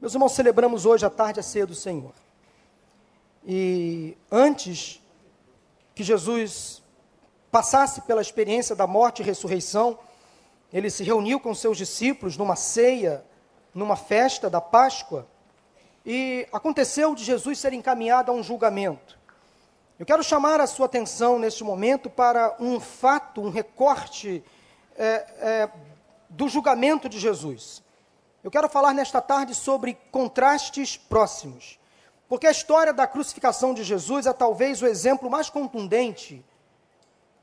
Meus irmãos, celebramos hoje a tarde a ceia do Senhor. E antes que Jesus passasse pela experiência da morte e ressurreição, ele se reuniu com seus discípulos numa ceia, numa festa da Páscoa, e aconteceu de Jesus ser encaminhado a um julgamento. Eu quero chamar a sua atenção neste momento para um fato, um recorte é, é, do julgamento de Jesus. Eu quero falar nesta tarde sobre contrastes próximos, porque a história da crucificação de Jesus é talvez o exemplo mais contundente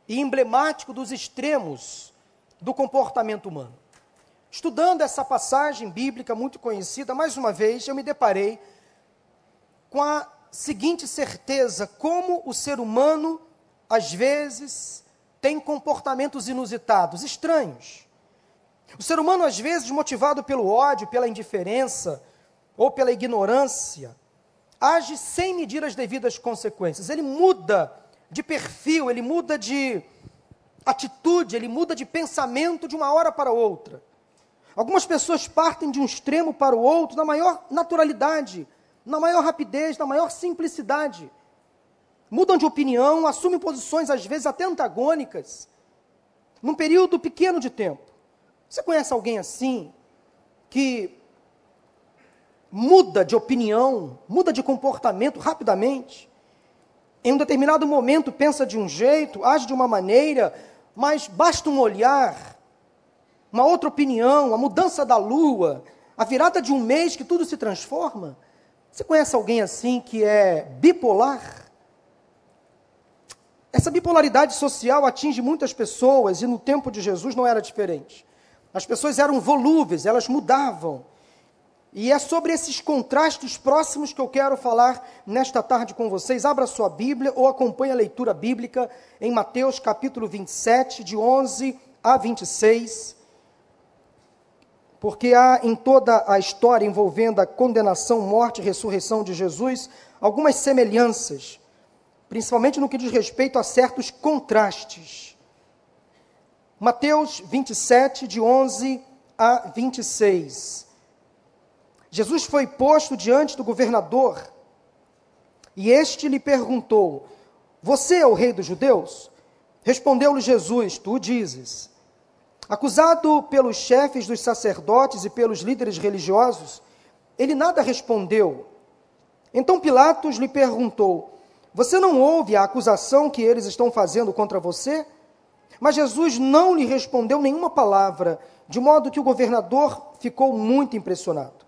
e emblemático dos extremos do comportamento humano. Estudando essa passagem bíblica muito conhecida, mais uma vez eu me deparei com a seguinte certeza: como o ser humano, às vezes, tem comportamentos inusitados, estranhos. O ser humano, às vezes, motivado pelo ódio, pela indiferença ou pela ignorância, age sem medir as devidas consequências. Ele muda de perfil, ele muda de atitude, ele muda de pensamento de uma hora para outra. Algumas pessoas partem de um extremo para o outro na maior naturalidade, na maior rapidez, na maior simplicidade. Mudam de opinião, assumem posições às vezes até antagônicas, num período pequeno de tempo. Você conhece alguém assim que muda de opinião, muda de comportamento rapidamente? Em um determinado momento pensa de um jeito, age de uma maneira, mas basta um olhar, uma outra opinião, a mudança da lua, a virada de um mês que tudo se transforma. Você conhece alguém assim que é bipolar? Essa bipolaridade social atinge muitas pessoas e no tempo de Jesus não era diferente. As pessoas eram volúveis, elas mudavam. E é sobre esses contrastes próximos que eu quero falar nesta tarde com vocês. Abra sua Bíblia ou acompanhe a leitura bíblica em Mateus capítulo 27, de 11 a 26. Porque há em toda a história envolvendo a condenação, morte e ressurreição de Jesus algumas semelhanças, principalmente no que diz respeito a certos contrastes. Mateus 27, de 11 a 26. Jesus foi posto diante do governador e este lhe perguntou: Você é o rei dos judeus? Respondeu-lhe Jesus: Tu dizes. Acusado pelos chefes dos sacerdotes e pelos líderes religiosos, ele nada respondeu. Então Pilatos lhe perguntou: Você não ouve a acusação que eles estão fazendo contra você? Mas Jesus não lhe respondeu nenhuma palavra, de modo que o governador ficou muito impressionado.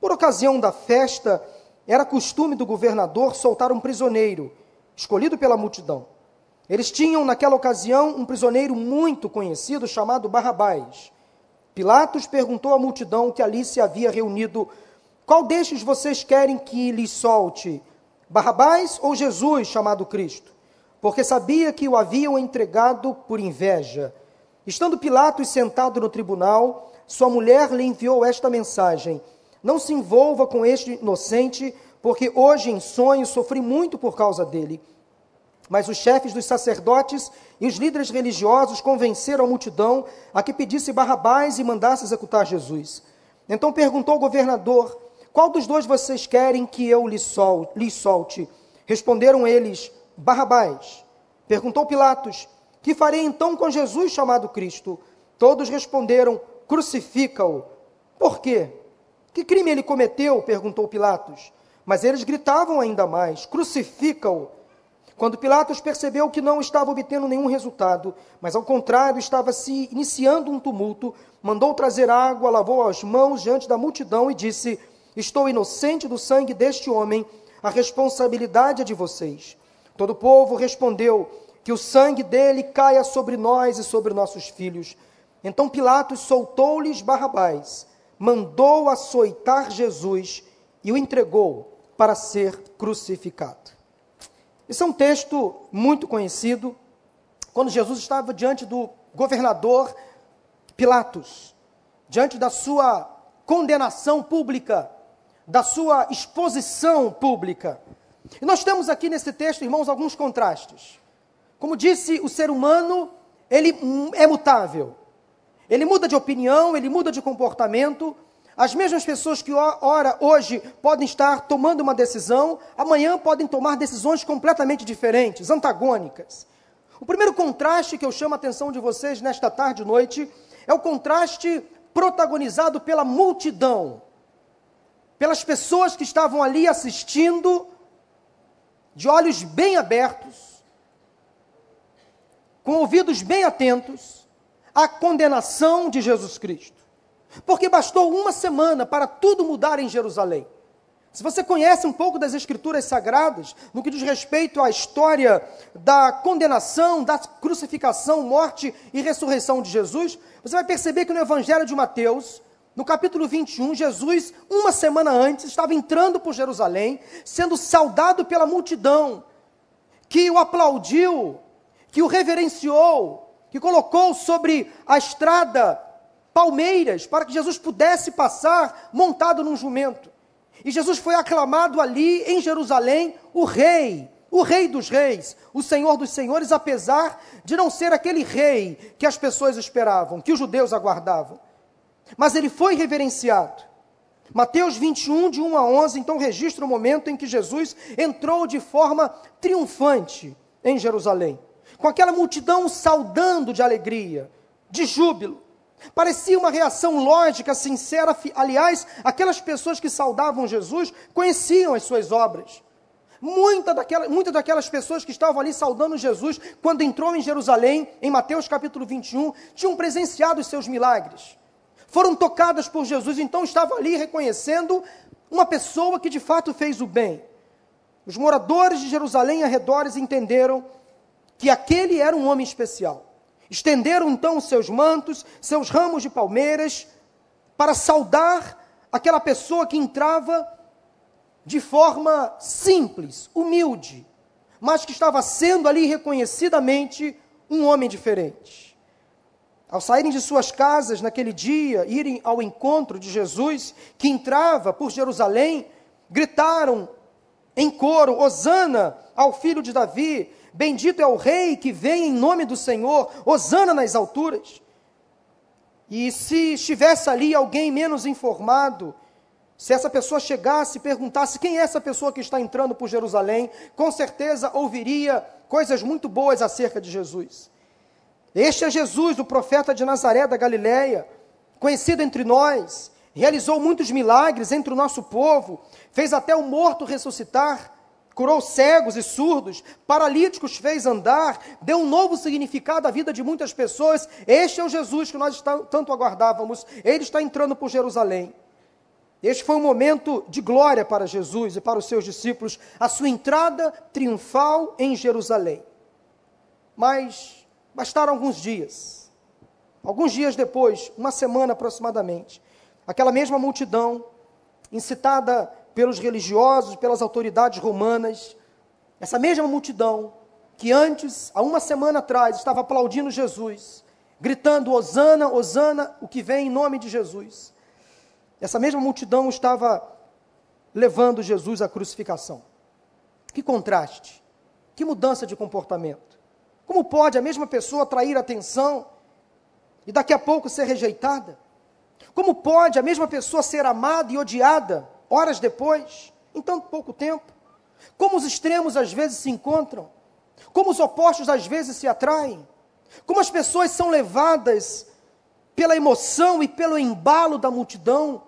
Por ocasião da festa, era costume do governador soltar um prisioneiro, escolhido pela multidão. Eles tinham, naquela ocasião, um prisioneiro muito conhecido chamado Barrabás. Pilatos perguntou à multidão que ali se havia reunido: Qual destes vocês querem que lhes solte? Barrabás ou Jesus, chamado Cristo? Porque sabia que o haviam entregado por inveja. Estando Pilatos sentado no tribunal, sua mulher lhe enviou esta mensagem: Não se envolva com este inocente, porque hoje em sonho sofri muito por causa dele. Mas os chefes dos sacerdotes e os líderes religiosos convenceram a multidão a que pedisse Barrabás e mandasse executar Jesus. Então perguntou o governador: Qual dos dois vocês querem que eu lhe solte? Responderam eles: Barrabás. Perguntou Pilatos: Que farei então com Jesus chamado Cristo? Todos responderam: Crucifica-o. Por quê? Que crime ele cometeu? perguntou Pilatos. Mas eles gritavam ainda mais: Crucifica-o. Quando Pilatos percebeu que não estava obtendo nenhum resultado, mas ao contrário estava se iniciando um tumulto, mandou trazer água, lavou as mãos diante da multidão e disse: Estou inocente do sangue deste homem, a responsabilidade é de vocês. Todo o povo respondeu: Que o sangue dele caia sobre nós e sobre nossos filhos. Então Pilatos soltou-lhes Barrabás, mandou açoitar Jesus e o entregou para ser crucificado. Esse é um texto muito conhecido, quando Jesus estava diante do governador Pilatos, diante da sua condenação pública, da sua exposição pública. E nós temos aqui nesse texto, irmãos, alguns contrastes. Como disse, o ser humano, ele é mutável. Ele muda de opinião, ele muda de comportamento. As mesmas pessoas que ora hoje podem estar tomando uma decisão, amanhã podem tomar decisões completamente diferentes, antagônicas. O primeiro contraste que eu chamo a atenção de vocês nesta tarde e noite é o contraste protagonizado pela multidão, pelas pessoas que estavam ali assistindo, de olhos bem abertos, com ouvidos bem atentos, à condenação de Jesus Cristo. Porque bastou uma semana para tudo mudar em Jerusalém. Se você conhece um pouco das Escrituras Sagradas, no que diz respeito à história da condenação, da crucificação, morte e ressurreição de Jesus, você vai perceber que no Evangelho de Mateus, no capítulo 21, Jesus, uma semana antes, estava entrando por Jerusalém, sendo saudado pela multidão, que o aplaudiu, que o reverenciou, que colocou sobre a estrada palmeiras para que Jesus pudesse passar montado num jumento. E Jesus foi aclamado ali em Jerusalém o rei, o rei dos reis, o senhor dos senhores, apesar de não ser aquele rei que as pessoas esperavam, que os judeus aguardavam. Mas ele foi reverenciado. Mateus 21, de 1 a 11, então registra o momento em que Jesus entrou de forma triunfante em Jerusalém, com aquela multidão saudando de alegria, de júbilo. Parecia uma reação lógica, sincera. Aliás, aquelas pessoas que saudavam Jesus conheciam as suas obras. Muita muitas daquelas pessoas que estavam ali saudando Jesus, quando entrou em Jerusalém, em Mateus capítulo 21, tinham presenciado os seus milagres. Foram tocadas por Jesus, então estavam ali reconhecendo uma pessoa que de fato fez o bem. Os moradores de Jerusalém e arredores entenderam que aquele era um homem especial. Estenderam então seus mantos, seus ramos de palmeiras, para saudar aquela pessoa que entrava de forma simples, humilde, mas que estava sendo ali reconhecidamente um homem diferente. Ao saírem de suas casas naquele dia, irem ao encontro de Jesus, que entrava por Jerusalém, gritaram em coro: Hosana ao filho de Davi, Bendito é o rei que vem em nome do Senhor, hosana nas alturas. E se estivesse ali alguém menos informado, se essa pessoa chegasse e perguntasse quem é essa pessoa que está entrando por Jerusalém, com certeza ouviria coisas muito boas acerca de Jesus. Este é Jesus, o profeta de Nazaré da Galileia, conhecido entre nós, realizou muitos milagres entre o nosso povo, fez até o morto ressuscitar, curou cegos e surdos, paralíticos fez andar, deu um novo significado à vida de muitas pessoas. Este é o Jesus que nós tanto aguardávamos. Ele está entrando por Jerusalém. Este foi um momento de glória para Jesus e para os seus discípulos, a sua entrada triunfal em Jerusalém. Mas bastaram alguns dias. Alguns dias depois, uma semana aproximadamente, aquela mesma multidão, incitada pelos religiosos, pelas autoridades romanas, essa mesma multidão que antes, há uma semana atrás, estava aplaudindo Jesus, gritando: Hosana, Hosana, o que vem em nome de Jesus. Essa mesma multidão estava levando Jesus à crucificação. Que contraste, que mudança de comportamento. Como pode a mesma pessoa atrair atenção e daqui a pouco ser rejeitada? Como pode a mesma pessoa ser amada e odiada horas depois, em tanto pouco tempo. Como os extremos às vezes se encontram, como os opostos às vezes se atraem, como as pessoas são levadas pela emoção e pelo embalo da multidão,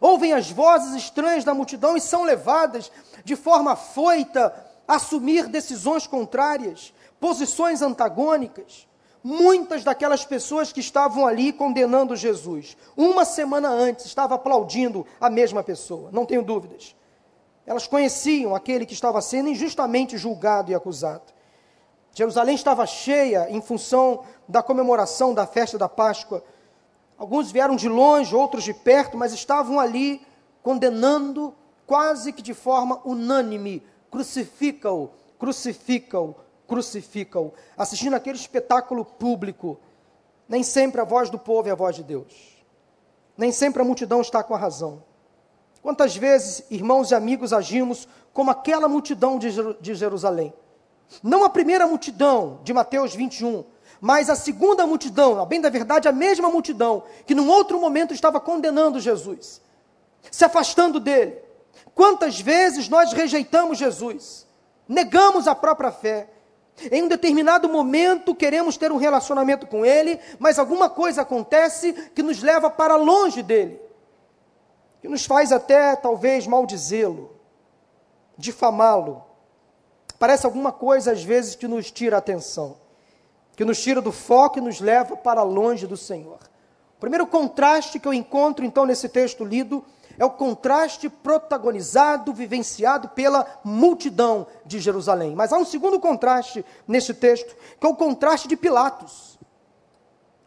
ouvem as vozes estranhas da multidão e são levadas de forma foita a assumir decisões contrárias, posições antagônicas muitas daquelas pessoas que estavam ali condenando Jesus, uma semana antes, estavam aplaudindo a mesma pessoa, não tenho dúvidas. Elas conheciam aquele que estava sendo injustamente julgado e acusado. Jerusalém estava cheia em função da comemoração da festa da Páscoa. Alguns vieram de longe, outros de perto, mas estavam ali condenando quase que de forma unânime: crucifica-o, crucifica-o, crucificam, assistindo aquele espetáculo público. Nem sempre a voz do povo é a voz de Deus. Nem sempre a multidão está com a razão. Quantas vezes, irmãos e amigos, agimos como aquela multidão de Jerusalém? Não a primeira multidão de Mateus 21, mas a segunda multidão, a bem da verdade, a mesma multidão, que num outro momento estava condenando Jesus, se afastando dele. Quantas vezes nós rejeitamos Jesus, negamos a própria fé, em um determinado momento queremos ter um relacionamento com Ele, mas alguma coisa acontece que nos leva para longe dele, que nos faz até talvez maldizê-lo, difamá-lo. Parece alguma coisa às vezes que nos tira a atenção, que nos tira do foco e nos leva para longe do Senhor. O primeiro contraste que eu encontro então nesse texto lido é o contraste protagonizado, vivenciado pela multidão de Jerusalém. Mas há um segundo contraste neste texto, que é o contraste de Pilatos.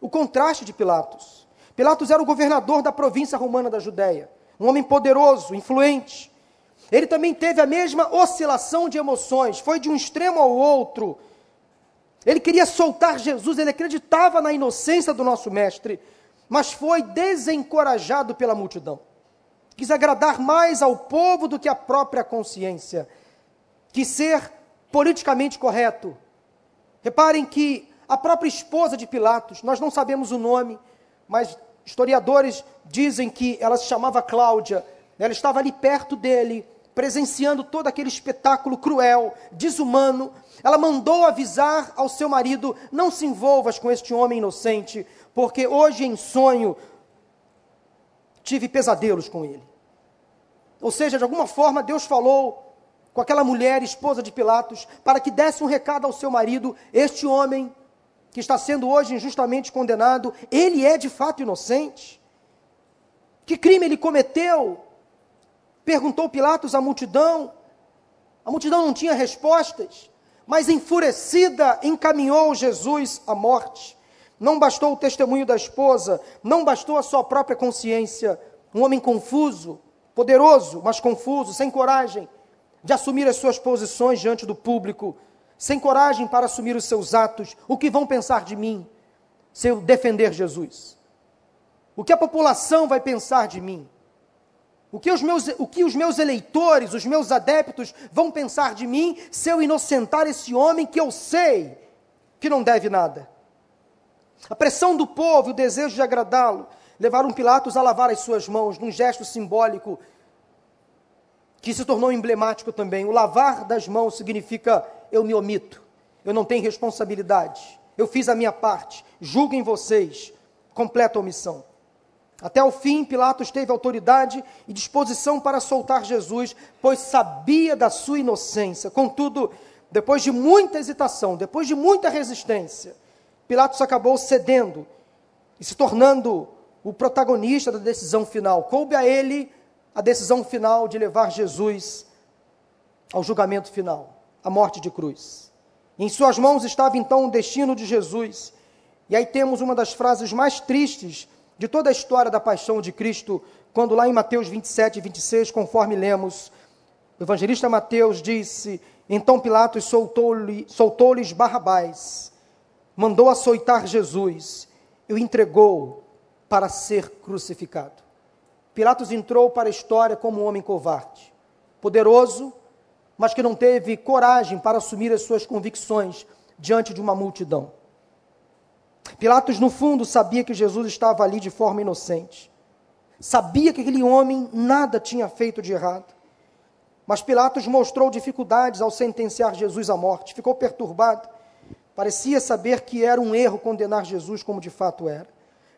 O contraste de Pilatos. Pilatos era o governador da província romana da Judéia, um homem poderoso, influente. Ele também teve a mesma oscilação de emoções, foi de um extremo ao outro. Ele queria soltar Jesus, ele acreditava na inocência do nosso mestre, mas foi desencorajado pela multidão quis agradar mais ao povo do que à própria consciência, quis ser politicamente correto. Reparem que a própria esposa de Pilatos, nós não sabemos o nome, mas historiadores dizem que ela se chamava Cláudia, ela estava ali perto dele, presenciando todo aquele espetáculo cruel, desumano. Ela mandou avisar ao seu marido: não se envolvas com este homem inocente, porque hoje em sonho tive pesadelos com ele. Ou seja, de alguma forma Deus falou com aquela mulher, esposa de Pilatos, para que desse um recado ao seu marido: este homem que está sendo hoje injustamente condenado, ele é de fato inocente. Que crime ele cometeu? Perguntou Pilatos à multidão. A multidão não tinha respostas, mas enfurecida encaminhou Jesus à morte. Não bastou o testemunho da esposa, não bastou a sua própria consciência. Um homem confuso, poderoso, mas confuso, sem coragem de assumir as suas posições diante do público, sem coragem para assumir os seus atos. O que vão pensar de mim se eu defender Jesus? O que a população vai pensar de mim? O que, os meus, o que os meus eleitores, os meus adeptos vão pensar de mim se eu inocentar esse homem que eu sei que não deve nada? A pressão do povo, o desejo de agradá-lo, levaram Pilatos a lavar as suas mãos, num gesto simbólico que se tornou emblemático também. O lavar das mãos significa eu me omito, eu não tenho responsabilidade, eu fiz a minha parte, julguem vocês, completa omissão. Até o fim, Pilatos teve autoridade e disposição para soltar Jesus, pois sabia da sua inocência. Contudo, depois de muita hesitação, depois de muita resistência, Pilatos acabou cedendo e se tornando o protagonista da decisão final. Coube a ele a decisão final de levar Jesus ao julgamento final, à morte de cruz. Em suas mãos estava então o destino de Jesus. E aí temos uma das frases mais tristes de toda a história da paixão de Cristo, quando lá em Mateus 27 e 26, conforme lemos, o evangelista Mateus disse: Então Pilatos soltou-lhes soltou Barrabás, mandou açoitar Jesus e o entregou para ser crucificado. Pilatos entrou para a história como um homem covarde, poderoso, mas que não teve coragem para assumir as suas convicções diante de uma multidão. Pilatos, no fundo, sabia que Jesus estava ali de forma inocente. Sabia que aquele homem nada tinha feito de errado. Mas Pilatos mostrou dificuldades ao sentenciar Jesus à morte. Ficou perturbado. Parecia saber que era um erro condenar Jesus como de fato era.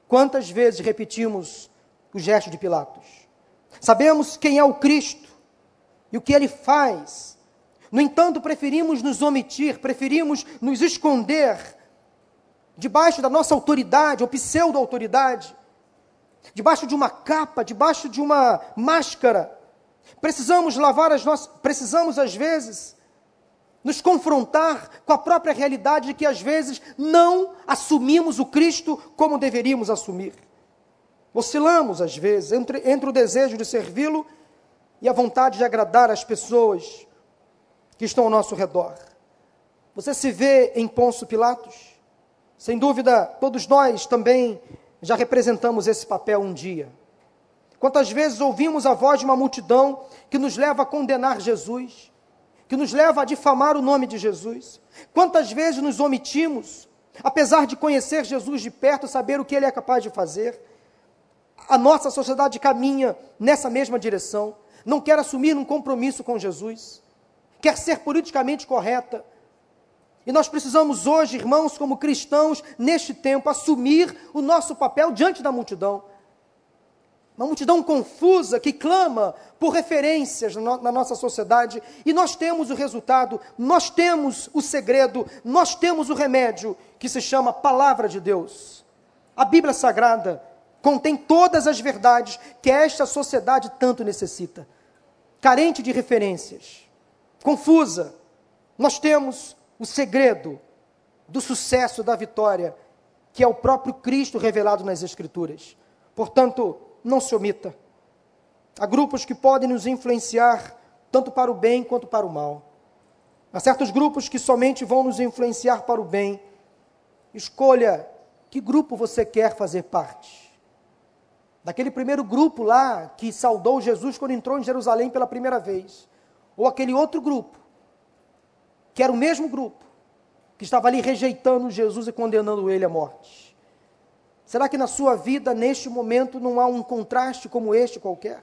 Quantas vezes repetimos o gesto de Pilatos? Sabemos quem é o Cristo e o que ele faz. No entanto, preferimos nos omitir, preferimos nos esconder debaixo da nossa autoridade ou pseudo-autoridade, debaixo de uma capa, debaixo de uma máscara. Precisamos lavar as nossas, precisamos às vezes nos confrontar com a própria realidade de que às vezes não assumimos o Cristo como deveríamos assumir. Oscilamos às vezes entre, entre o desejo de servi-lo e a vontade de agradar as pessoas que estão ao nosso redor. Você se vê em Ponço Pilatos? Sem dúvida, todos nós também já representamos esse papel um dia. Quantas vezes ouvimos a voz de uma multidão que nos leva a condenar Jesus, que nos leva a difamar o nome de Jesus. Quantas vezes nos omitimos, Apesar de conhecer Jesus de perto, saber o que ele é capaz de fazer, a nossa sociedade caminha nessa mesma direção. Não quer assumir um compromisso com Jesus, quer ser politicamente correta. E nós precisamos hoje, irmãos, como cristãos, neste tempo, assumir o nosso papel diante da multidão. Uma multidão confusa que clama por referências na nossa sociedade, e nós temos o resultado, nós temos o segredo, nós temos o remédio, que se chama Palavra de Deus. A Bíblia Sagrada contém todas as verdades que esta sociedade tanto necessita. Carente de referências, confusa, nós temos o segredo do sucesso, da vitória, que é o próprio Cristo revelado nas Escrituras. Portanto, não se omita. Há grupos que podem nos influenciar tanto para o bem quanto para o mal. Há certos grupos que somente vão nos influenciar para o bem. Escolha que grupo você quer fazer parte. Daquele primeiro grupo lá que saudou Jesus quando entrou em Jerusalém pela primeira vez. Ou aquele outro grupo, que era o mesmo grupo, que estava ali rejeitando Jesus e condenando ele à morte. Será que na sua vida, neste momento, não há um contraste como este qualquer?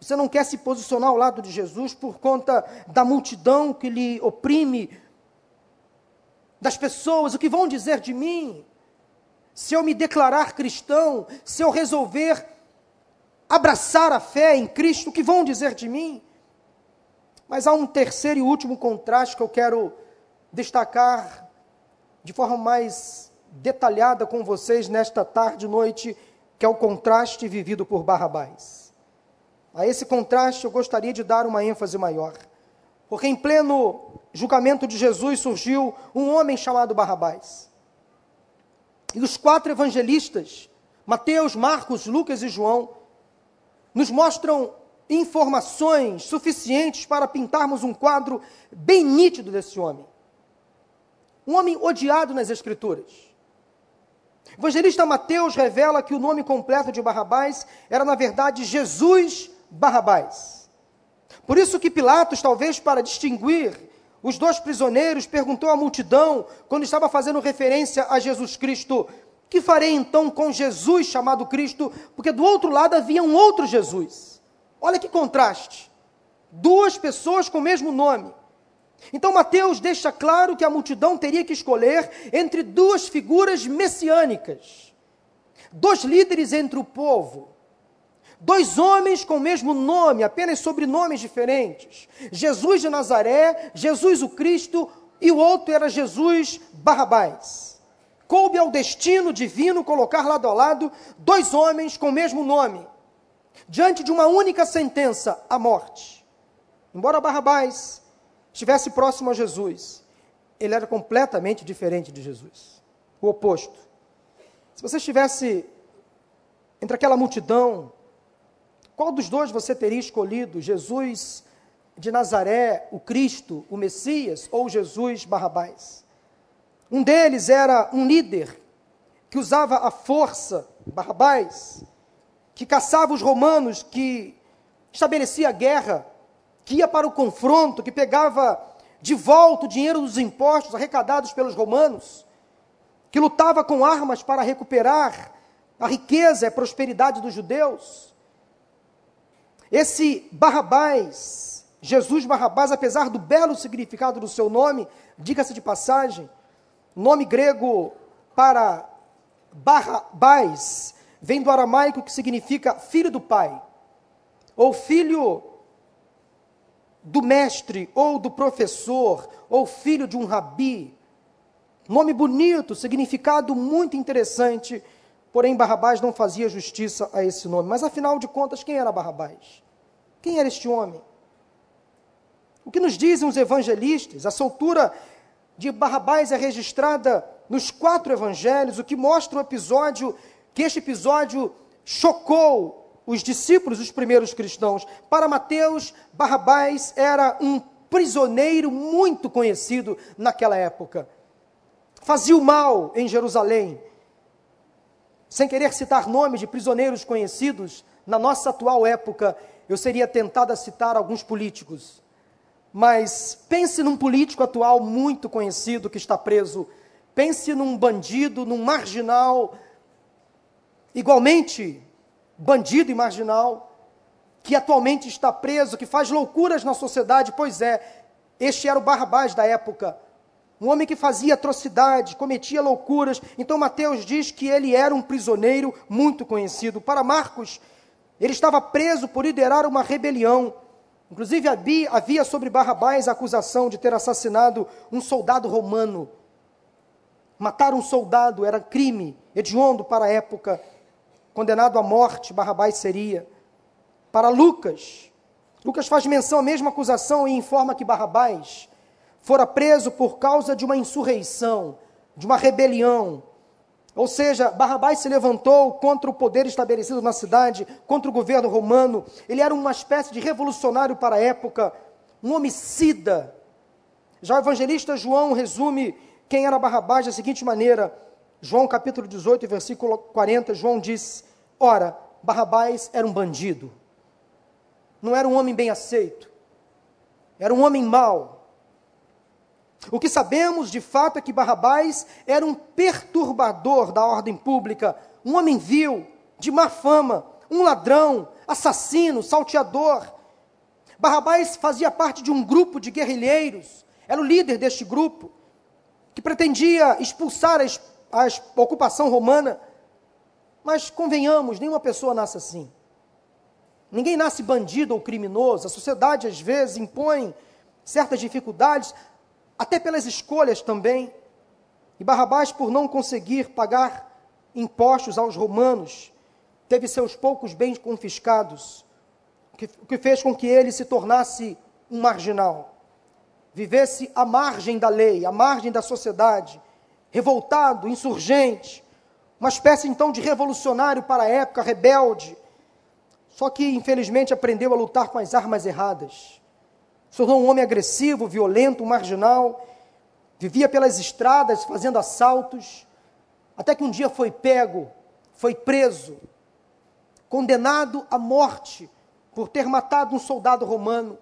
Você não quer se posicionar ao lado de Jesus por conta da multidão que lhe oprime, das pessoas, o que vão dizer de mim? Se eu me declarar cristão, se eu resolver abraçar a fé em Cristo, o que vão dizer de mim? Mas há um terceiro e último contraste que eu quero destacar de forma mais detalhada com vocês nesta tarde e noite, que é o contraste vivido por Barrabás. A esse contraste eu gostaria de dar uma ênfase maior, porque em pleno julgamento de Jesus surgiu um homem chamado Barrabás. E os quatro evangelistas, Mateus, Marcos, Lucas e João, nos mostram informações suficientes para pintarmos um quadro bem nítido desse homem. Um homem odiado nas Escrituras. Evangelista Mateus revela que o nome completo de Barrabás era, na verdade, Jesus Barrabás. Por isso que Pilatos, talvez para distinguir os dois prisioneiros, perguntou à multidão, quando estava fazendo referência a Jesus Cristo, que farei então com Jesus chamado Cristo? Porque do outro lado havia um outro Jesus. Olha que contraste. Duas pessoas com o mesmo nome. Então Mateus deixa claro que a multidão teria que escolher entre duas figuras messiânicas, dois líderes entre o povo, dois homens com o mesmo nome, apenas sobrenomes diferentes: Jesus de Nazaré, Jesus o Cristo, e o outro era Jesus Barrabás. Coube ao destino divino colocar lado a lado dois homens com o mesmo nome, diante de uma única sentença: a morte. Embora Barrabás estivesse próximo a Jesus, ele era completamente diferente de Jesus. O oposto. Se você estivesse entre aquela multidão, qual dos dois você teria escolhido? Jesus de Nazaré, o Cristo, o Messias, ou Jesus Barrabás? Um deles era um líder que usava a força, Barrabás, que caçava os romanos, que estabelecia guerra que ia para o confronto, que pegava de volta o dinheiro dos impostos arrecadados pelos romanos, que lutava com armas para recuperar a riqueza e a prosperidade dos judeus. Esse Barrabás, Jesus Barrabás, apesar do belo significado do seu nome, diga-se de passagem, nome grego para Barrabás vem do aramaico que significa filho do pai, ou filho do mestre ou do professor ou filho de um rabi. Nome bonito, significado muito interessante, porém Barrabás não fazia justiça a esse nome. Mas afinal de contas, quem era Barrabás? Quem era este homem? O que nos dizem os evangelistas? A soltura de Barrabás é registrada nos quatro evangelhos, o que mostra o episódio, que este episódio chocou os discípulos, os primeiros cristãos. Para Mateus, Barrabás era um prisioneiro muito conhecido naquela época. Fazia o mal em Jerusalém. Sem querer citar nomes de prisioneiros conhecidos, na nossa atual época, eu seria tentado a citar alguns políticos. Mas pense num político atual muito conhecido que está preso. Pense num bandido, num marginal, igualmente bandido e marginal, que atualmente está preso, que faz loucuras na sociedade. Pois é, este era o Barrabás da época. Um homem que fazia atrocidades, cometia loucuras. Então Mateus diz que ele era um prisioneiro muito conhecido. Para Marcos, ele estava preso por liderar uma rebelião. Inclusive havia sobre Barrabás a acusação de ter assassinado um soldado romano. Matar um soldado era crime hediondo para a época. Condenado à morte, Barrabás seria. Para Lucas, Lucas faz menção à mesma acusação e informa que Barrabás fora preso por causa de uma insurreição, de uma rebelião. Ou seja, Barrabás se levantou contra o poder estabelecido na cidade, contra o governo romano. Ele era uma espécie de revolucionário para a época, um homicida. Já o evangelista João resume quem era Barrabás da seguinte maneira: João capítulo 18, versículo 40, João diz: Ora, Barrabás era um bandido, não era um homem bem aceito, era um homem mau, o que sabemos de fato é que Barrabás era um perturbador da ordem pública, um homem vil, de má fama, um ladrão, assassino, salteador. Barrabás fazia parte de um grupo de guerrilheiros, era o líder deste grupo, que pretendia expulsar a, a ocupação romana. Mas convenhamos, nenhuma pessoa nasce assim. Ninguém nasce bandido ou criminoso. A sociedade, às vezes, impõe certas dificuldades até pelas escolhas também. E Barrabás, por não conseguir pagar impostos aos romanos, teve seus poucos bens confiscados, o que fez com que ele se tornasse um marginal, vivesse à margem da lei, à margem da sociedade, revoltado, insurgente, uma espécie então de revolucionário para a época, rebelde, só que infelizmente aprendeu a lutar com as armas erradas. Se tornou um homem agressivo, violento, marginal, vivia pelas estradas fazendo assaltos, até que um dia foi pego, foi preso, condenado à morte por ter matado um soldado romano,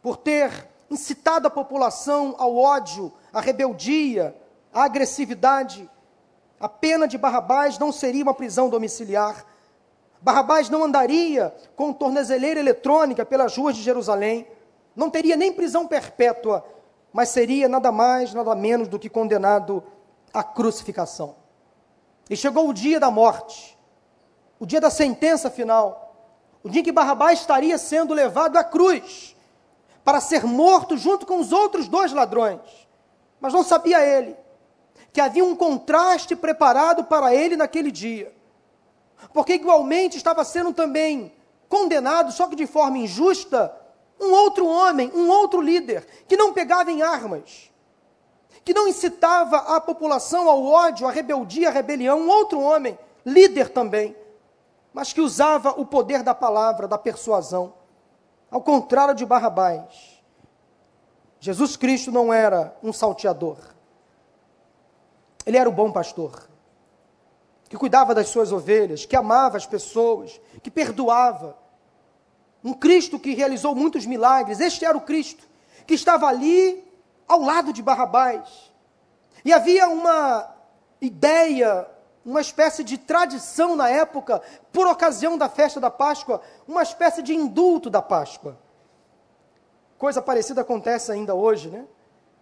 por ter incitado a população ao ódio, à rebeldia, à agressividade. A pena de Barrabás não seria uma prisão domiciliar. Barrabás não andaria com tornezeleira eletrônica pelas ruas de Jerusalém não teria nem prisão perpétua, mas seria nada mais, nada menos do que condenado à crucificação. E chegou o dia da morte, o dia da sentença final, o dia em que Barrabás estaria sendo levado à cruz para ser morto junto com os outros dois ladrões. Mas não sabia ele que havia um contraste preparado para ele naquele dia. Porque igualmente estava sendo também condenado, só que de forma injusta, um outro homem, um outro líder, que não pegava em armas, que não incitava a população ao ódio, à rebeldia, à rebelião, um outro homem, líder também, mas que usava o poder da palavra, da persuasão, ao contrário de Barrabás. Jesus Cristo não era um salteador, ele era o bom pastor, que cuidava das suas ovelhas, que amava as pessoas, que perdoava, um Cristo que realizou muitos milagres. Este era o Cristo que estava ali ao lado de Barrabás. E havia uma ideia, uma espécie de tradição na época, por ocasião da festa da Páscoa, uma espécie de indulto da Páscoa. Coisa parecida acontece ainda hoje, né?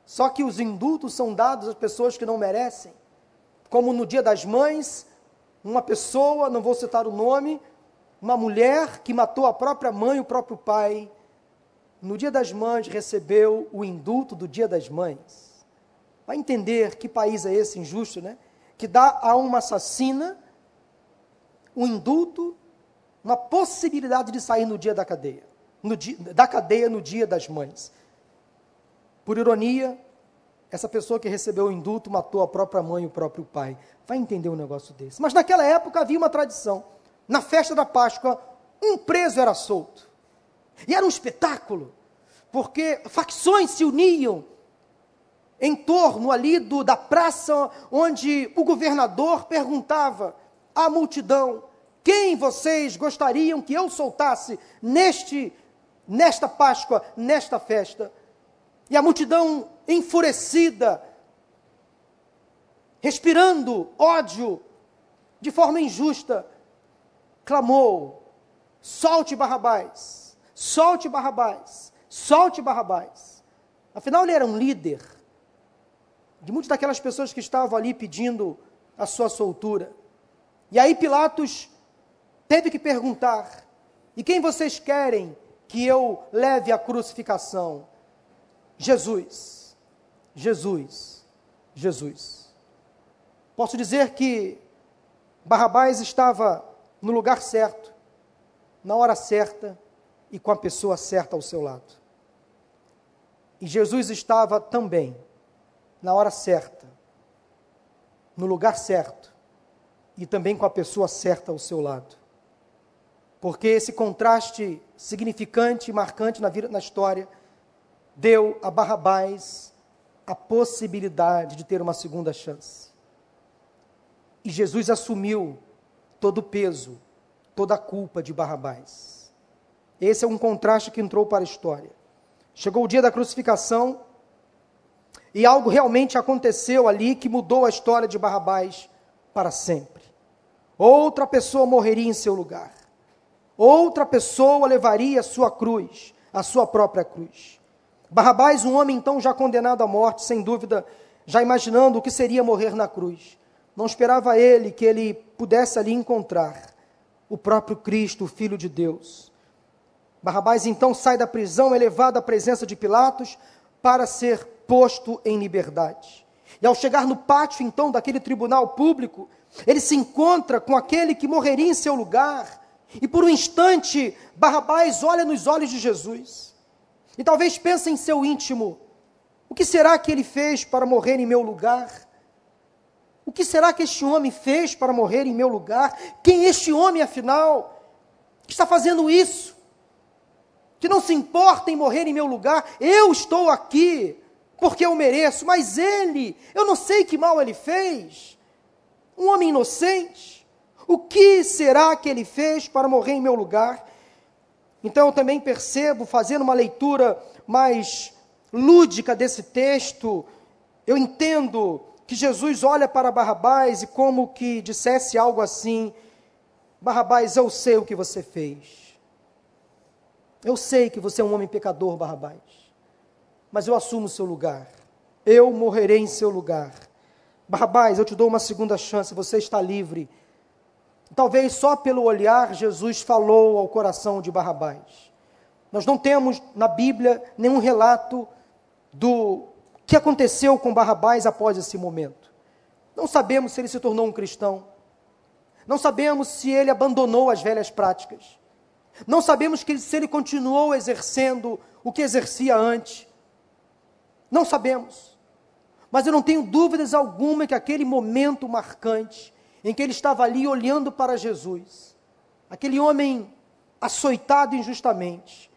Só que os indultos são dados às pessoas que não merecem. Como no Dia das Mães, uma pessoa, não vou citar o nome, uma mulher que matou a própria mãe e o próprio pai, no dia das mães recebeu o indulto do dia das mães. Vai entender que país é esse injusto, né? Que dá a uma assassina um indulto, uma possibilidade de sair no dia da cadeia, no dia, da cadeia no dia das mães. Por ironia, essa pessoa que recebeu o indulto matou a própria mãe e o próprio pai. Vai entender um negócio desse. Mas naquela época havia uma tradição na festa da Páscoa, um preso era solto. E era um espetáculo, porque facções se uniam em torno ali do, da praça onde o governador perguntava à multidão: quem vocês gostariam que eu soltasse neste nesta Páscoa, nesta festa? E a multidão enfurecida respirando ódio de forma injusta, clamou: solte Barrabás, solte Barrabás, solte Barrabás. Afinal, ele era um líder de muitas daquelas pessoas que estavam ali pedindo a sua soltura. E aí Pilatos teve que perguntar: e quem vocês querem que eu leve à crucificação? Jesus, Jesus, Jesus. Posso dizer que Barrabás estava no lugar certo, na hora certa e com a pessoa certa ao seu lado. E Jesus estava também na hora certa, no lugar certo e também com a pessoa certa ao seu lado. Porque esse contraste significante e marcante na, vida, na história deu a Barrabás a possibilidade de ter uma segunda chance. E Jesus assumiu todo o peso, toda a culpa de Barrabás. Esse é um contraste que entrou para a história. Chegou o dia da crucificação e algo realmente aconteceu ali que mudou a história de Barrabás para sempre. Outra pessoa morreria em seu lugar. Outra pessoa levaria a sua cruz, a sua própria cruz. Barrabás, um homem então já condenado à morte, sem dúvida, já imaginando o que seria morrer na cruz. Não esperava ele que ele pudesse ali encontrar o próprio Cristo, o Filho de Deus. Barrabás então sai da prisão, é levado à presença de Pilatos para ser posto em liberdade. E ao chegar no pátio então daquele tribunal público, ele se encontra com aquele que morreria em seu lugar. E por um instante, Barrabás olha nos olhos de Jesus. E talvez pense em seu íntimo: o que será que ele fez para morrer em meu lugar? O que será que este homem fez para morrer em meu lugar? Quem este homem, afinal, está fazendo isso? Que não se importa em morrer em meu lugar? Eu estou aqui porque eu mereço, mas ele, eu não sei que mal ele fez. Um homem inocente. O que será que ele fez para morrer em meu lugar? Então eu também percebo, fazendo uma leitura mais lúdica desse texto, eu entendo que Jesus olha para Barrabás e como que dissesse algo assim: Barrabás, eu sei o que você fez. Eu sei que você é um homem pecador, Barrabás. Mas eu assumo o seu lugar. Eu morrerei em seu lugar. Barrabás, eu te dou uma segunda chance, você está livre Talvez só pelo olhar Jesus falou ao coração de Barrabás. Nós não temos na Bíblia nenhum relato do que aconteceu com Barrabás após esse momento. Não sabemos se ele se tornou um cristão. Não sabemos se ele abandonou as velhas práticas. Não sabemos que, se ele continuou exercendo o que exercia antes. Não sabemos. Mas eu não tenho dúvidas alguma que aquele momento marcante em que ele estava ali olhando para Jesus, aquele homem açoitado injustamente,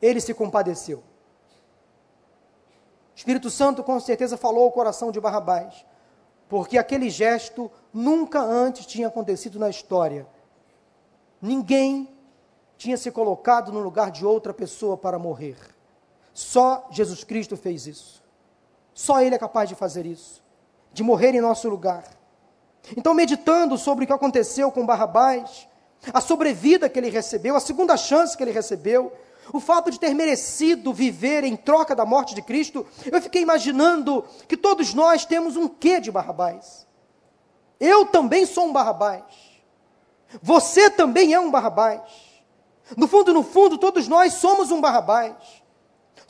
ele se compadeceu. O Espírito Santo com certeza falou ao coração de Barrabás, porque aquele gesto nunca antes tinha acontecido na história. Ninguém tinha se colocado no lugar de outra pessoa para morrer. Só Jesus Cristo fez isso. Só Ele é capaz de fazer isso, de morrer em nosso lugar. Então, meditando sobre o que aconteceu com Barrabás, a sobrevida que ele recebeu, a segunda chance que ele recebeu, o fato de ter merecido viver em troca da morte de Cristo, eu fiquei imaginando que todos nós temos um quê de Barrabás. Eu também sou um Barrabás. Você também é um Barrabás. No fundo, no fundo, todos nós somos um Barrabás.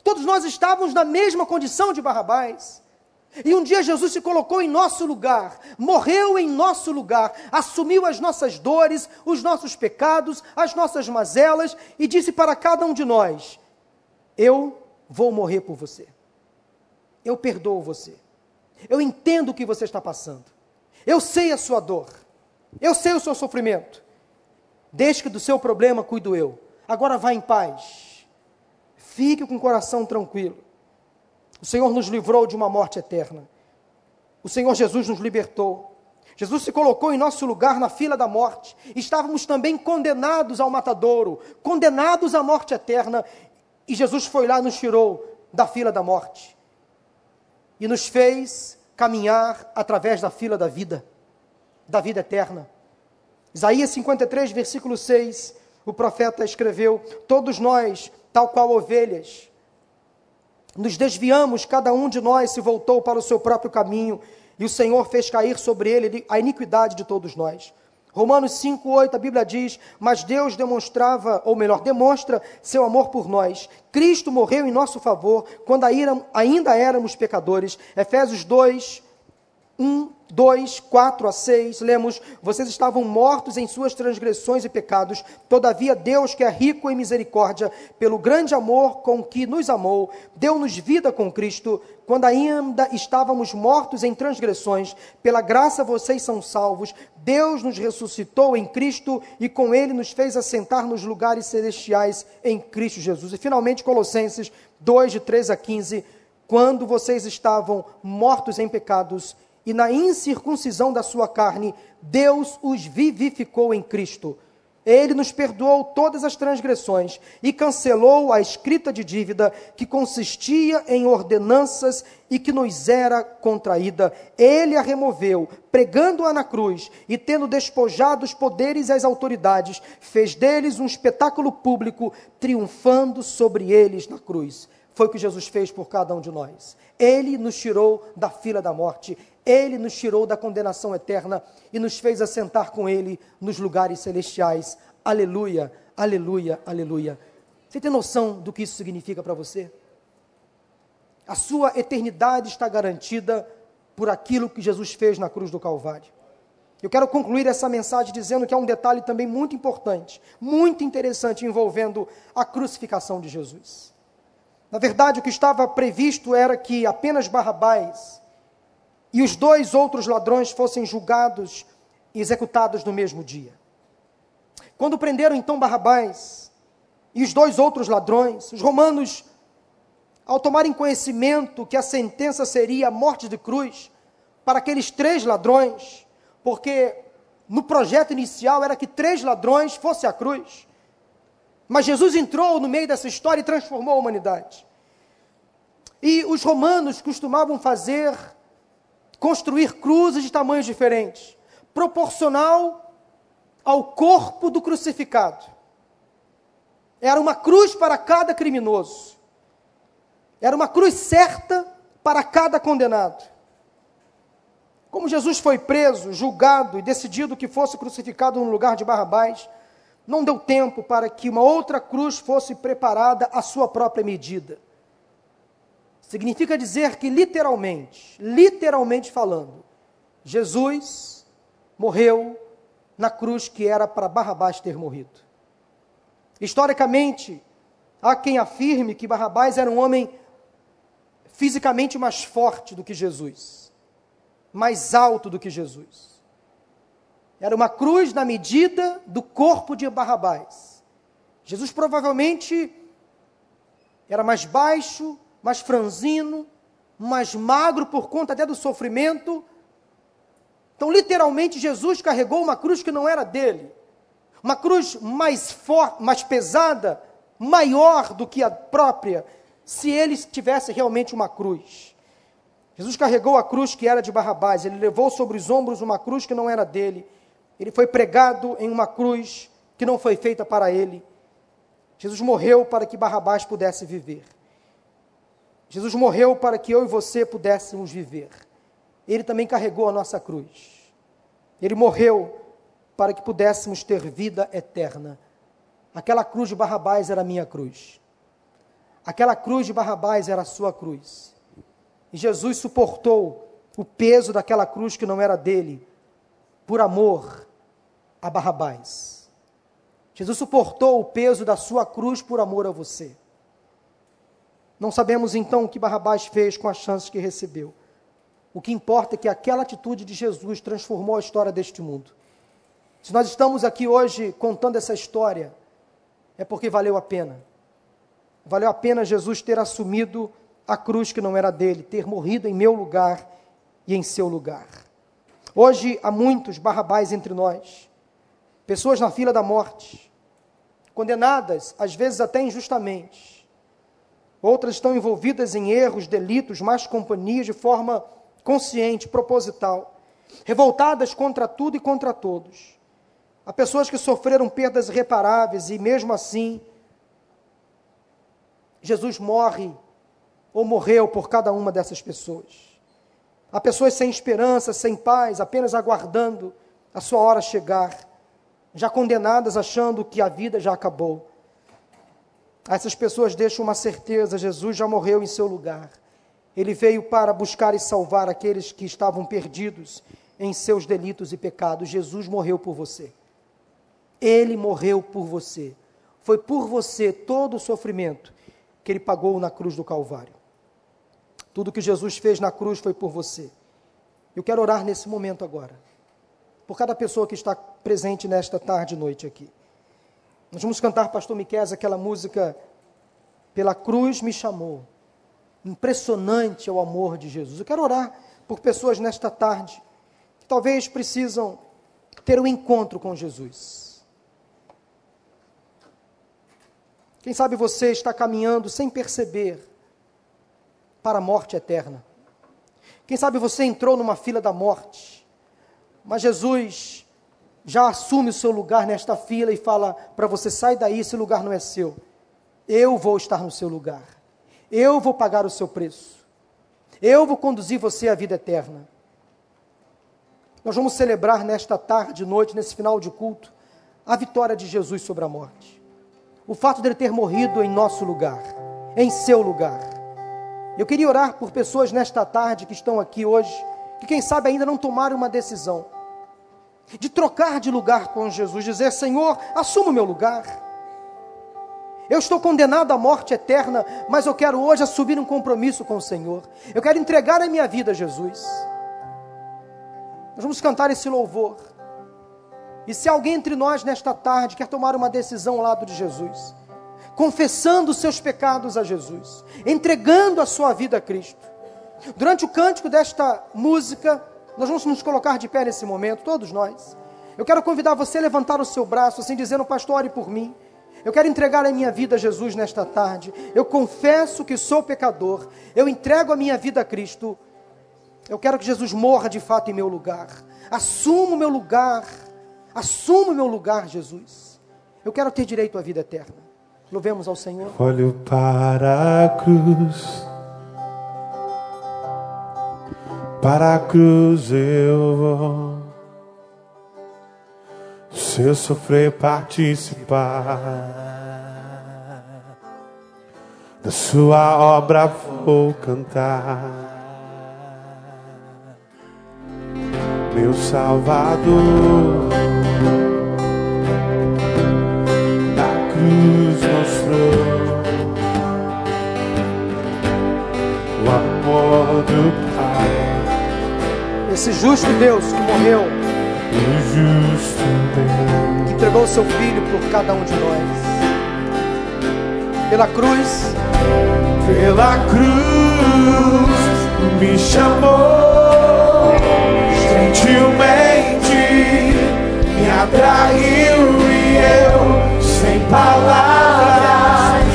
Todos nós estávamos na mesma condição de Barrabás. E um dia Jesus se colocou em nosso lugar, morreu em nosso lugar, assumiu as nossas dores, os nossos pecados, as nossas mazelas e disse para cada um de nós: Eu vou morrer por você. Eu perdoo você. Eu entendo o que você está passando. Eu sei a sua dor. Eu sei o seu sofrimento. Desde que do seu problema cuido eu. Agora vá em paz. Fique com o coração tranquilo. O Senhor nos livrou de uma morte eterna. O Senhor Jesus nos libertou. Jesus se colocou em nosso lugar na fila da morte. Estávamos também condenados ao matadouro, condenados à morte eterna. E Jesus foi lá e nos tirou da fila da morte. E nos fez caminhar através da fila da vida, da vida eterna. Isaías 53, versículo 6, o profeta escreveu: Todos nós, tal qual ovelhas, nos desviamos, cada um de nós se voltou para o seu próprio caminho, e o Senhor fez cair sobre ele a iniquidade de todos nós. Romanos 5, 8, a Bíblia diz: Mas Deus demonstrava, ou melhor, demonstra seu amor por nós. Cristo morreu em nosso favor quando ainda éramos pecadores. Efésios 2, 1, 2, 4 a 6, lemos: Vocês estavam mortos em suas transgressões e pecados, todavia Deus, que é rico em misericórdia, pelo grande amor com que nos amou, deu-nos vida com Cristo, quando ainda estávamos mortos em transgressões, pela graça vocês são salvos. Deus nos ressuscitou em Cristo e com Ele nos fez assentar nos lugares celestiais em Cristo Jesus. E finalmente, Colossenses 2, de 3 a 15: Quando vocês estavam mortos em pecados, e na incircuncisão da sua carne, Deus os vivificou em Cristo. Ele nos perdoou todas as transgressões e cancelou a escrita de dívida que consistia em ordenanças e que nos era contraída. Ele a removeu, pregando-a na cruz e tendo despojado os poderes e as autoridades, fez deles um espetáculo público, triunfando sobre eles na cruz. Foi o que Jesus fez por cada um de nós. Ele nos tirou da fila da morte. Ele nos tirou da condenação eterna e nos fez assentar com Ele nos lugares celestiais. Aleluia, aleluia, aleluia. Você tem noção do que isso significa para você? A sua eternidade está garantida por aquilo que Jesus fez na cruz do Calvário. Eu quero concluir essa mensagem dizendo que há um detalhe também muito importante, muito interessante envolvendo a crucificação de Jesus. Na verdade, o que estava previsto era que apenas Barrabás e os dois outros ladrões fossem julgados e executados no mesmo dia. Quando prenderam então Barrabás e os dois outros ladrões, os romanos, ao tomarem conhecimento que a sentença seria a morte de cruz para aqueles três ladrões, porque no projeto inicial era que três ladrões fossem à cruz. Mas Jesus entrou no meio dessa história e transformou a humanidade. E os romanos costumavam fazer construir cruzes de tamanhos diferentes, proporcional ao corpo do crucificado. Era uma cruz para cada criminoso. Era uma cruz certa para cada condenado. Como Jesus foi preso, julgado e decidido que fosse crucificado no lugar de Barrabás, não deu tempo para que uma outra cruz fosse preparada à sua própria medida. Significa dizer que literalmente, literalmente falando, Jesus morreu na cruz que era para Barrabás ter morrido. Historicamente, há quem afirme que Barrabás era um homem fisicamente mais forte do que Jesus, mais alto do que Jesus. Era uma cruz na medida do corpo de Barrabás. Jesus provavelmente era mais baixo, mais franzino, mais magro por conta até do sofrimento. Então, literalmente, Jesus carregou uma cruz que não era dele. Uma cruz mais forte, mais pesada, maior do que a própria, se ele tivesse realmente uma cruz. Jesus carregou a cruz que era de Barrabás, ele levou sobre os ombros uma cruz que não era dele. Ele foi pregado em uma cruz que não foi feita para ele. Jesus morreu para que Barrabás pudesse viver. Jesus morreu para que eu e você pudéssemos viver. Ele também carregou a nossa cruz. Ele morreu para que pudéssemos ter vida eterna. Aquela cruz de Barrabás era a minha cruz. Aquela cruz de Barrabás era a sua cruz. E Jesus suportou o peso daquela cruz que não era dele, por amor a Barrabás. Jesus suportou o peso da sua cruz por amor a você. Não sabemos então o que Barrabás fez com as chances que recebeu. O que importa é que aquela atitude de Jesus transformou a história deste mundo. Se nós estamos aqui hoje contando essa história, é porque valeu a pena. Valeu a pena Jesus ter assumido a cruz que não era dele, ter morrido em meu lugar e em seu lugar. Hoje há muitos Barrabás entre nós, pessoas na fila da morte, condenadas, às vezes até injustamente, Outras estão envolvidas em erros, delitos, más companhias de forma consciente, proposital, revoltadas contra tudo e contra todos. Há pessoas que sofreram perdas irreparáveis e, mesmo assim, Jesus morre ou morreu por cada uma dessas pessoas. Há pessoas sem esperança, sem paz, apenas aguardando a sua hora chegar, já condenadas, achando que a vida já acabou. Essas pessoas deixam uma certeza: Jesus já morreu em seu lugar. Ele veio para buscar e salvar aqueles que estavam perdidos em seus delitos e pecados. Jesus morreu por você. Ele morreu por você. Foi por você todo o sofrimento que ele pagou na cruz do Calvário. Tudo que Jesus fez na cruz foi por você. Eu quero orar nesse momento agora, por cada pessoa que está presente nesta tarde e noite aqui. Nós vamos cantar, Pastor Miquel, aquela música Pela Cruz Me Chamou. Impressionante é o amor de Jesus. Eu quero orar por pessoas nesta tarde que talvez precisam ter um encontro com Jesus. Quem sabe você está caminhando sem perceber para a morte eterna. Quem sabe você entrou numa fila da morte, mas Jesus já assume o seu lugar nesta fila e fala para você: sai daí, esse lugar não é seu. Eu vou estar no seu lugar. Eu vou pagar o seu preço. Eu vou conduzir você à vida eterna. Nós vamos celebrar nesta tarde e noite, nesse final de culto, a vitória de Jesus sobre a morte. O fato dele ter morrido em nosso lugar, em seu lugar. Eu queria orar por pessoas nesta tarde que estão aqui hoje, que quem sabe ainda não tomaram uma decisão de trocar de lugar com Jesus, dizer: Senhor, assuma o meu lugar. Eu estou condenado à morte eterna, mas eu quero hoje assumir um compromisso com o Senhor. Eu quero entregar a minha vida a Jesus. Nós vamos cantar esse louvor. E se alguém entre nós nesta tarde quer tomar uma decisão ao lado de Jesus, confessando os seus pecados a Jesus, entregando a sua vida a Cristo, durante o cântico desta música, nós vamos nos colocar de pé nesse momento, todos nós. Eu quero convidar você a levantar o seu braço, assim dizendo, pastor, ore por mim. Eu quero entregar a minha vida a Jesus nesta tarde. Eu confesso que sou pecador. Eu entrego a minha vida a Cristo. Eu quero que Jesus morra de fato em meu lugar. Assumo o meu lugar. Assumo o meu lugar, Jesus. Eu quero ter direito à vida eterna. Louvemos ao Senhor. Olho para a cruz para a cruz eu vou. Se eu sofrer, participar da sua obra, vou cantar. Meu Salvador, na cruz mostrou o amor do esse justo Deus que morreu, que entregou o seu filho por cada um de nós. Pela cruz, pela cruz, me chamou gentilmente, me atraiu e eu, sem palavras,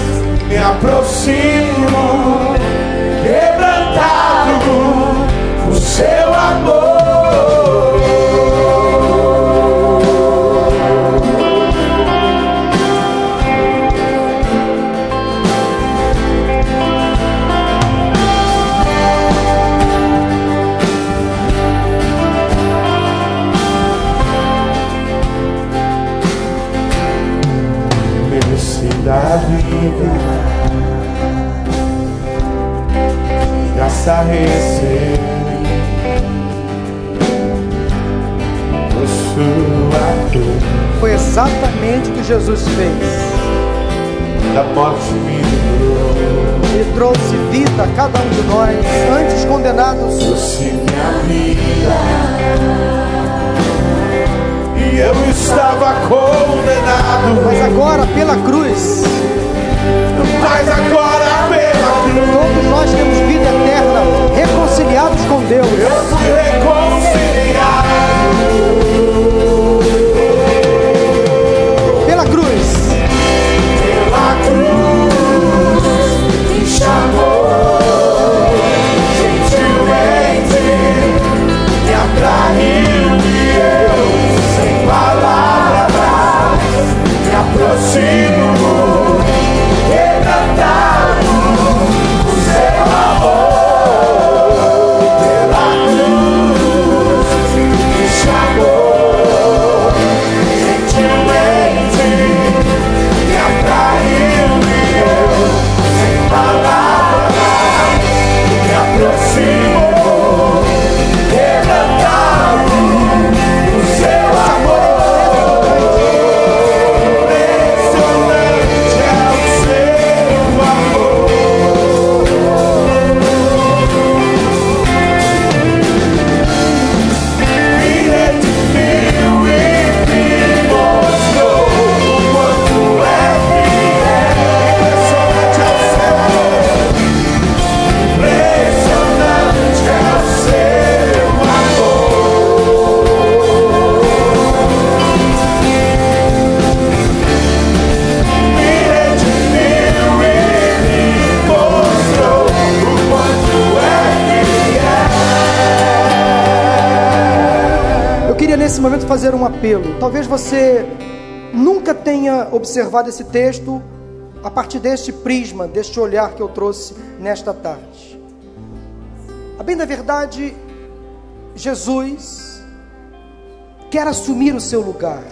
me aproximo, quebrantado seu graça receber. Foi exatamente o que Jesus fez. Da morte me. Ele trouxe vida a cada um de nós, antes condenados. Trouxe minha vida. E eu estava condenado. Mas agora, pela cruz. Mas agora, cruz. Todos nós temos vida eterna, reconciliados com Deus. Eu fui reconciliado. Talvez você nunca tenha observado esse texto a partir deste prisma, deste olhar que eu trouxe nesta tarde. A bem da verdade, Jesus quer assumir o seu lugar.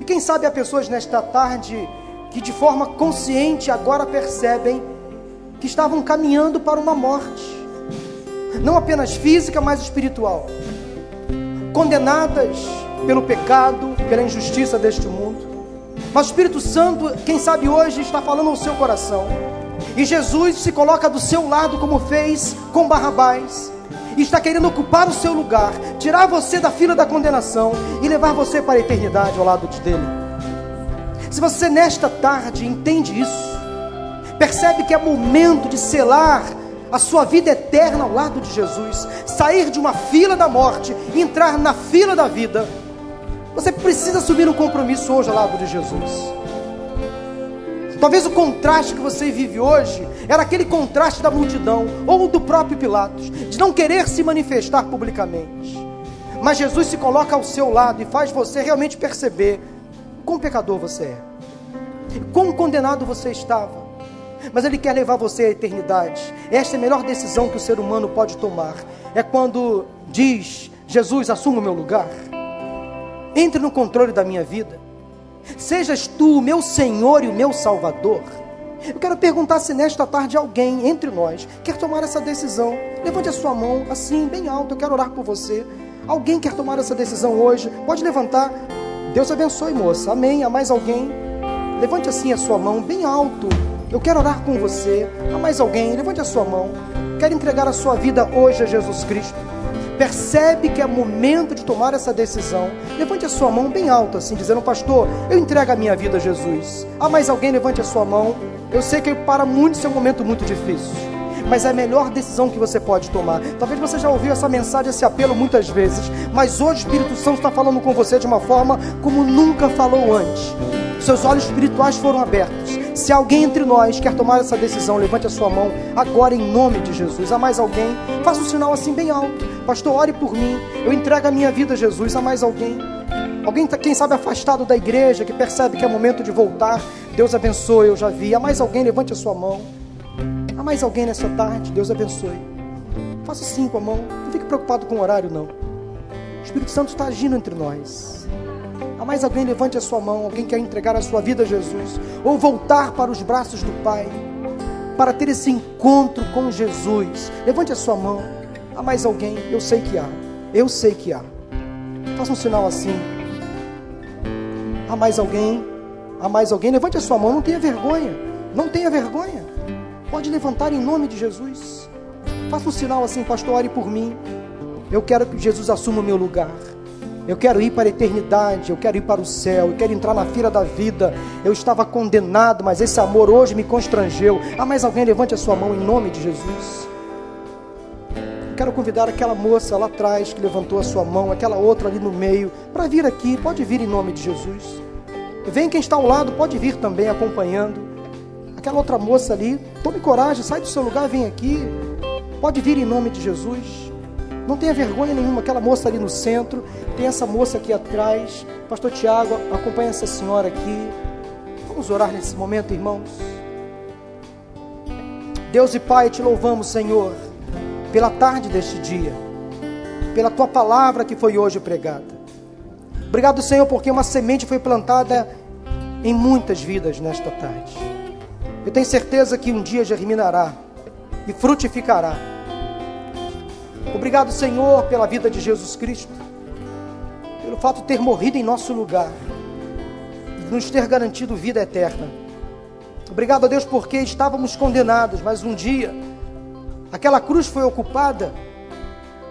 E quem sabe há pessoas nesta tarde que de forma consciente agora percebem que estavam caminhando para uma morte, não apenas física, mas espiritual, condenadas pelo pecado, pela injustiça deste mundo. Mas o Espírito Santo, quem sabe hoje, está falando ao seu coração. E Jesus se coloca do seu lado, como fez com Barrabás, e está querendo ocupar o seu lugar, tirar você da fila da condenação e levar você para a eternidade ao lado de dele. Se você nesta tarde entende isso, percebe que é momento de selar a sua vida eterna ao lado de Jesus, sair de uma fila da morte entrar na fila da vida, você precisa assumir um compromisso hoje ao lado de Jesus. Talvez o contraste que você vive hoje era aquele contraste da multidão ou do próprio Pilatos, de não querer se manifestar publicamente. Mas Jesus se coloca ao seu lado e faz você realmente perceber quão pecador você é, quão condenado você estava. Mas Ele quer levar você à eternidade. Esta é a melhor decisão que o ser humano pode tomar. É quando diz: Jesus, assuma o meu lugar, entre no controle da minha vida. Sejas tu o meu Senhor e o meu Salvador. Eu quero perguntar se nesta tarde alguém entre nós quer tomar essa decisão. Levante a sua mão assim, bem alto. Eu quero orar por você. Alguém quer tomar essa decisão hoje? Pode levantar. Deus abençoe, moça. Amém. Há mais alguém? Levante assim a sua mão bem alto. Eu quero orar com você. Há mais alguém? Levante a sua mão. Quer entregar a sua vida hoje a Jesus Cristo? Percebe que é momento de tomar essa decisão, levante a sua mão bem alta, assim, dizendo: Pastor, eu entrego a minha vida a Jesus. Há mais alguém? Levante a sua mão. Eu sei que para muitos é um momento muito difícil, mas é a melhor decisão que você pode tomar. Talvez você já ouviu essa mensagem, esse apelo muitas vezes, mas hoje o Espírito Santo está falando com você de uma forma como nunca falou antes. Seus olhos espirituais foram abertos. Se alguém entre nós quer tomar essa decisão, levante a sua mão agora em nome de Jesus. Há mais alguém? Faça um sinal assim bem alto. Pastor, ore por mim. Eu entrego a minha vida a Jesus. Há mais alguém? Alguém, tá, quem sabe, afastado da igreja, que percebe que é momento de voltar. Deus abençoe, eu já vi. Há mais alguém? Levante a sua mão. Mais alguém nessa tarde? Deus abençoe. Faça assim com a mão. Não fique preocupado com o horário, não. O Espírito Santo está agindo entre nós. Há mais alguém? Levante a sua mão. Alguém quer entregar a sua vida a Jesus. Ou voltar para os braços do Pai. Para ter esse encontro com Jesus. Levante a sua mão. Há mais alguém? Eu sei que há. Eu sei que há. Faça um sinal assim. Há mais alguém? Há mais alguém? Levante a sua mão. Não tenha vergonha. Não tenha vergonha. Pode levantar em nome de Jesus. Faça um sinal assim, pastor, ore por mim. Eu quero que Jesus assuma o meu lugar. Eu quero ir para a eternidade, eu quero ir para o céu, eu quero entrar na fila da vida. Eu estava condenado, mas esse amor hoje me constrangeu. Ah, mais alguém levante a sua mão em nome de Jesus. Eu quero convidar aquela moça lá atrás que levantou a sua mão, aquela outra ali no meio, para vir aqui. Pode vir em nome de Jesus. Vem quem está ao lado, pode vir também acompanhando. Aquela outra moça ali, tome coragem, sai do seu lugar, vem aqui. Pode vir em nome de Jesus. Não tenha vergonha nenhuma, aquela moça ali no centro, tem essa moça aqui atrás. Pastor Tiago, acompanha essa senhora aqui. Vamos orar nesse momento, irmãos. Deus e Pai, te louvamos, Senhor, pela tarde deste dia, pela tua palavra que foi hoje pregada. Obrigado, Senhor, porque uma semente foi plantada em muitas vidas nesta tarde. Eu tenho certeza que um dia germinará e frutificará Obrigado, Senhor, pela vida de Jesus Cristo, pelo fato de ter morrido em nosso lugar, de nos ter garantido vida eterna. Obrigado a Deus porque estávamos condenados, mas um dia aquela cruz foi ocupada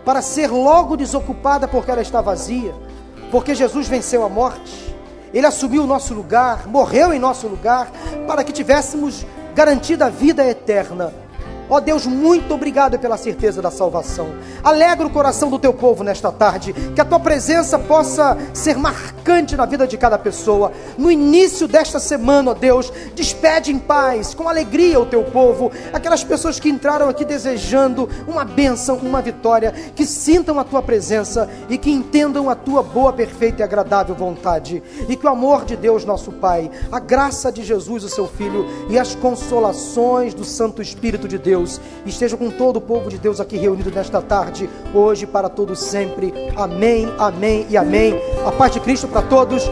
para ser logo desocupada porque ela está vazia, porque Jesus venceu a morte. Ele assumiu o nosso lugar, morreu em nosso lugar, para que tivéssemos garantida a vida eterna. Ó oh Deus, muito obrigado pela certeza da salvação. Alegra o coração do teu povo nesta tarde, que a tua presença possa ser marcante na vida de cada pessoa. No início desta semana, ó Deus, despede em paz, com alegria o teu povo, aquelas pessoas que entraram aqui desejando uma bênção, uma vitória, que sintam a tua presença e que entendam a tua boa, perfeita e agradável vontade. E que o amor de Deus, nosso Pai, a graça de Jesus, o seu Filho, e as consolações do Santo Espírito de Deus estejam com todo o povo de Deus aqui reunido nesta tarde, hoje para todos sempre. Amém, amém e amém. A paz de Cristo para todos.